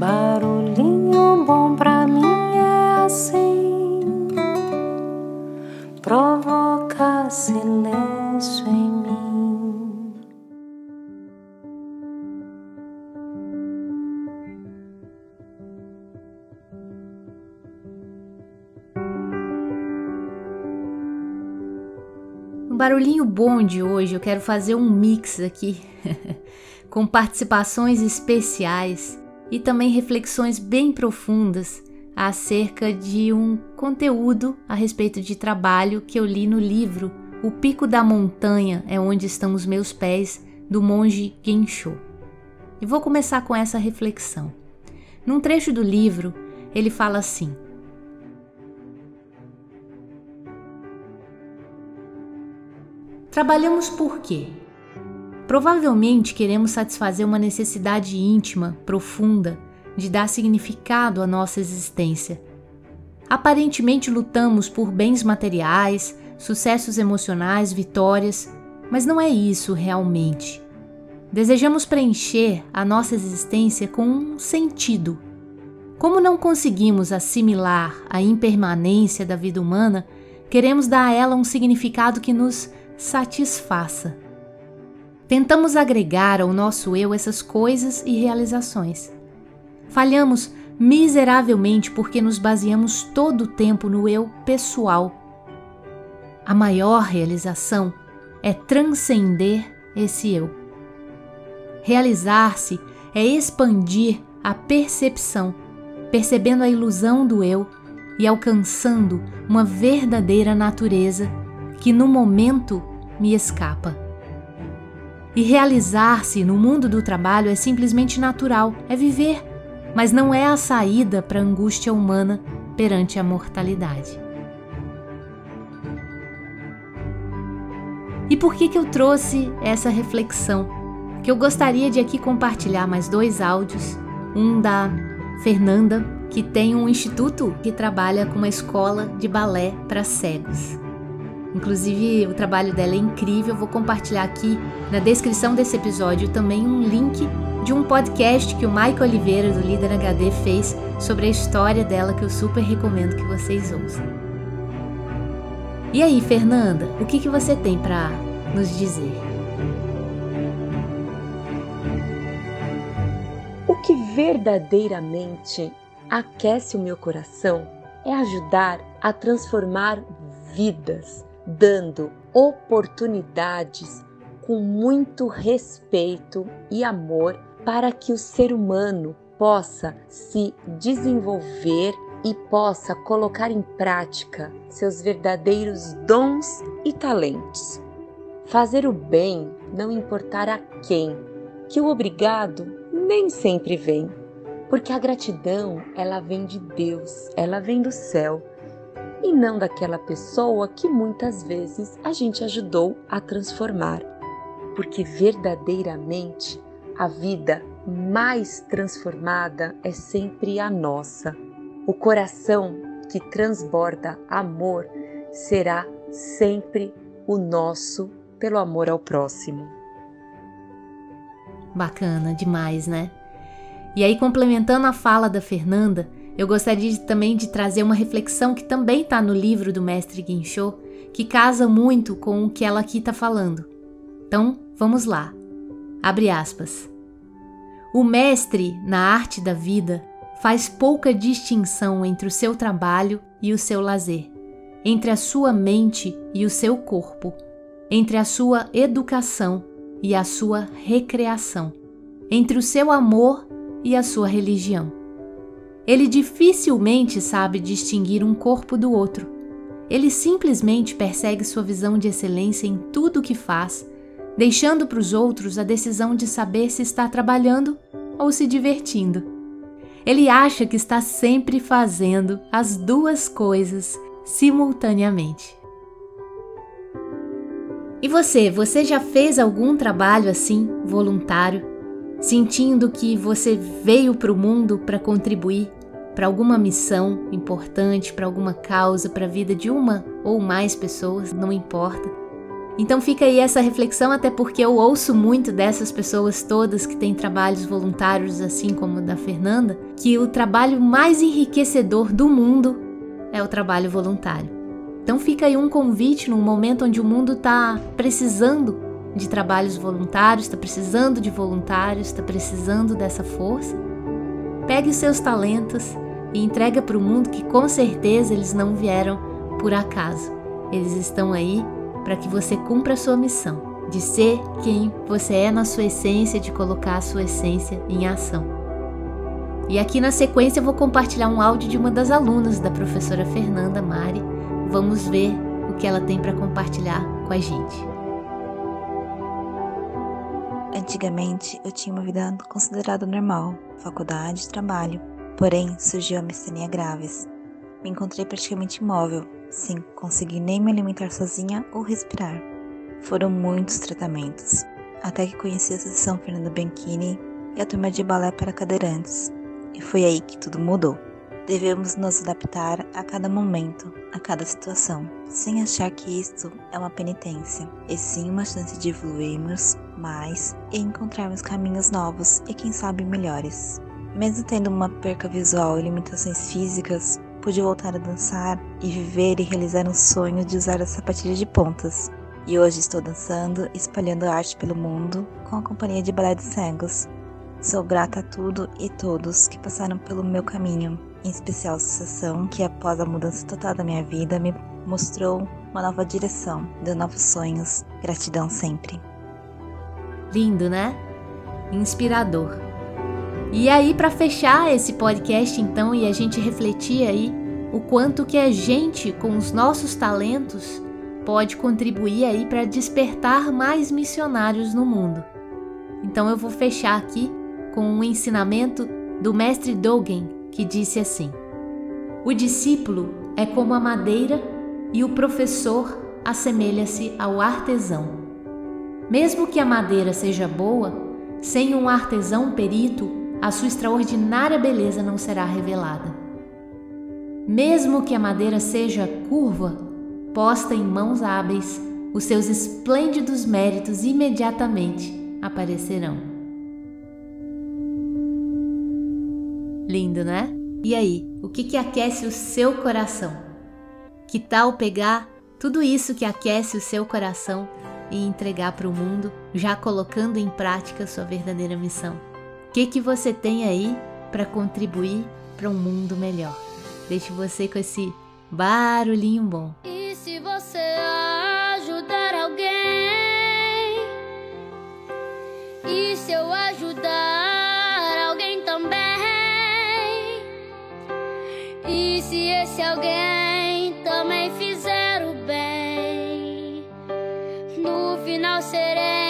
Barulhinho bom pra mim é assim, provoca silêncio em mim. No barulhinho bom de hoje, eu quero fazer um mix aqui, com participações especiais e também reflexões bem profundas acerca de um conteúdo a respeito de trabalho que eu li no livro O Pico da Montanha é onde estão os meus pés, do monge Gensho. E vou começar com essa reflexão. Num trecho do livro, ele fala assim: Trabalhamos por quê? Provavelmente queremos satisfazer uma necessidade íntima, profunda, de dar significado à nossa existência. Aparentemente lutamos por bens materiais, sucessos emocionais, vitórias, mas não é isso realmente. Desejamos preencher a nossa existência com um sentido. Como não conseguimos assimilar a impermanência da vida humana, queremos dar a ela um significado que nos satisfaça. Tentamos agregar ao nosso eu essas coisas e realizações. Falhamos miseravelmente porque nos baseamos todo o tempo no eu pessoal. A maior realização é transcender esse eu. Realizar-se é expandir a percepção, percebendo a ilusão do eu e alcançando uma verdadeira natureza que no momento me escapa. E realizar-se no mundo do trabalho é simplesmente natural, é viver, mas não é a saída para a angústia humana perante a mortalidade. E por que, que eu trouxe essa reflexão? Que eu gostaria de aqui compartilhar mais dois áudios, um da Fernanda, que tem um instituto que trabalha com uma escola de balé para cegos. Inclusive, o trabalho dela é incrível. vou compartilhar aqui na descrição desse episódio também um link de um podcast que o Michael Oliveira, do Líder HD, fez sobre a história dela, que eu super recomendo que vocês ouçam. E aí, Fernanda, o que, que você tem para nos dizer? O que verdadeiramente aquece o meu coração é ajudar a transformar vidas dando oportunidades com muito respeito e amor para que o ser humano possa se desenvolver e possa colocar em prática seus verdadeiros dons e talentos. Fazer o bem não importar a quem, que o obrigado nem sempre vem, porque a gratidão ela vem de Deus, ela vem do céu e não daquela pessoa que muitas vezes a gente ajudou a transformar. Porque verdadeiramente a vida mais transformada é sempre a nossa. O coração que transborda amor será sempre o nosso pelo amor ao próximo. Bacana demais, né? E aí, complementando a fala da Fernanda, eu gostaria também de trazer uma reflexão que também está no livro do mestre Guinchot, que casa muito com o que ela aqui está falando. Então, vamos lá. Abre aspas. O mestre na arte da vida faz pouca distinção entre o seu trabalho e o seu lazer, entre a sua mente e o seu corpo, entre a sua educação e a sua recreação, entre o seu amor e a sua religião. Ele dificilmente sabe distinguir um corpo do outro. Ele simplesmente persegue sua visão de excelência em tudo o que faz, deixando para os outros a decisão de saber se está trabalhando ou se divertindo. Ele acha que está sempre fazendo as duas coisas simultaneamente. E você, você já fez algum trabalho assim, voluntário, sentindo que você veio para o mundo para contribuir para alguma missão importante, para alguma causa, para a vida de uma ou mais pessoas, não importa. Então fica aí essa reflexão, até porque eu ouço muito dessas pessoas todas que têm trabalhos voluntários, assim como o da Fernanda, que o trabalho mais enriquecedor do mundo é o trabalho voluntário. Então fica aí um convite num momento onde o mundo está precisando de trabalhos voluntários, está precisando de voluntários, está precisando dessa força. Pegue os seus talentos e entrega para o mundo que com certeza eles não vieram por acaso. Eles estão aí para que você cumpra a sua missão de ser quem você é na sua essência, de colocar a sua essência em ação. E aqui na sequência eu vou compartilhar um áudio de uma das alunas da professora Fernanda Mari. Vamos ver o que ela tem para compartilhar com a gente. Antigamente eu tinha uma vida considerada normal, faculdade, trabalho. Porém, surgiu a mistenia graves. Me encontrei praticamente imóvel, sem conseguir nem me alimentar sozinha ou respirar. Foram muitos tratamentos, até que conheci a Associação Fernando Bianchini e a turma de balé para cadeirantes. E foi aí que tudo mudou. Devemos nos adaptar a cada momento, a cada situação, sem achar que isto é uma penitência, e sim uma chance de evoluirmos mais e encontrarmos caminhos novos e quem sabe melhores. Mesmo tendo uma perca visual e limitações físicas, pude voltar a dançar e viver e realizar um sonho de usar as sapatilhas de pontas. E hoje estou dançando espalhando arte pelo mundo com a companhia de Balé de Cegos. Sou grata a tudo e todos que passaram pelo meu caminho, em especial a associação que após a mudança total da minha vida me mostrou uma nova direção, deu novos sonhos. Gratidão sempre. Lindo, né? Inspirador. E aí, para fechar esse podcast, então, e a gente refletir aí o quanto que a gente, com os nossos talentos, pode contribuir aí para despertar mais missionários no mundo. Então, eu vou fechar aqui com um ensinamento do mestre Dogen, que disse assim: O discípulo é como a madeira e o professor assemelha-se ao artesão. Mesmo que a madeira seja boa, sem um artesão perito, a sua extraordinária beleza não será revelada. Mesmo que a madeira seja curva, posta em mãos hábeis, os seus esplêndidos méritos imediatamente aparecerão. Lindo, né? E aí, o que, que aquece o seu coração? Que tal pegar tudo isso que aquece o seu coração e entregar para o mundo, já colocando em prática sua verdadeira missão? O que, que você tem aí para contribuir para um mundo melhor? Deixo você com esse barulhinho bom. E se você ajudar alguém? E se eu ajudar E se esse alguém também fizer o bem? No final serei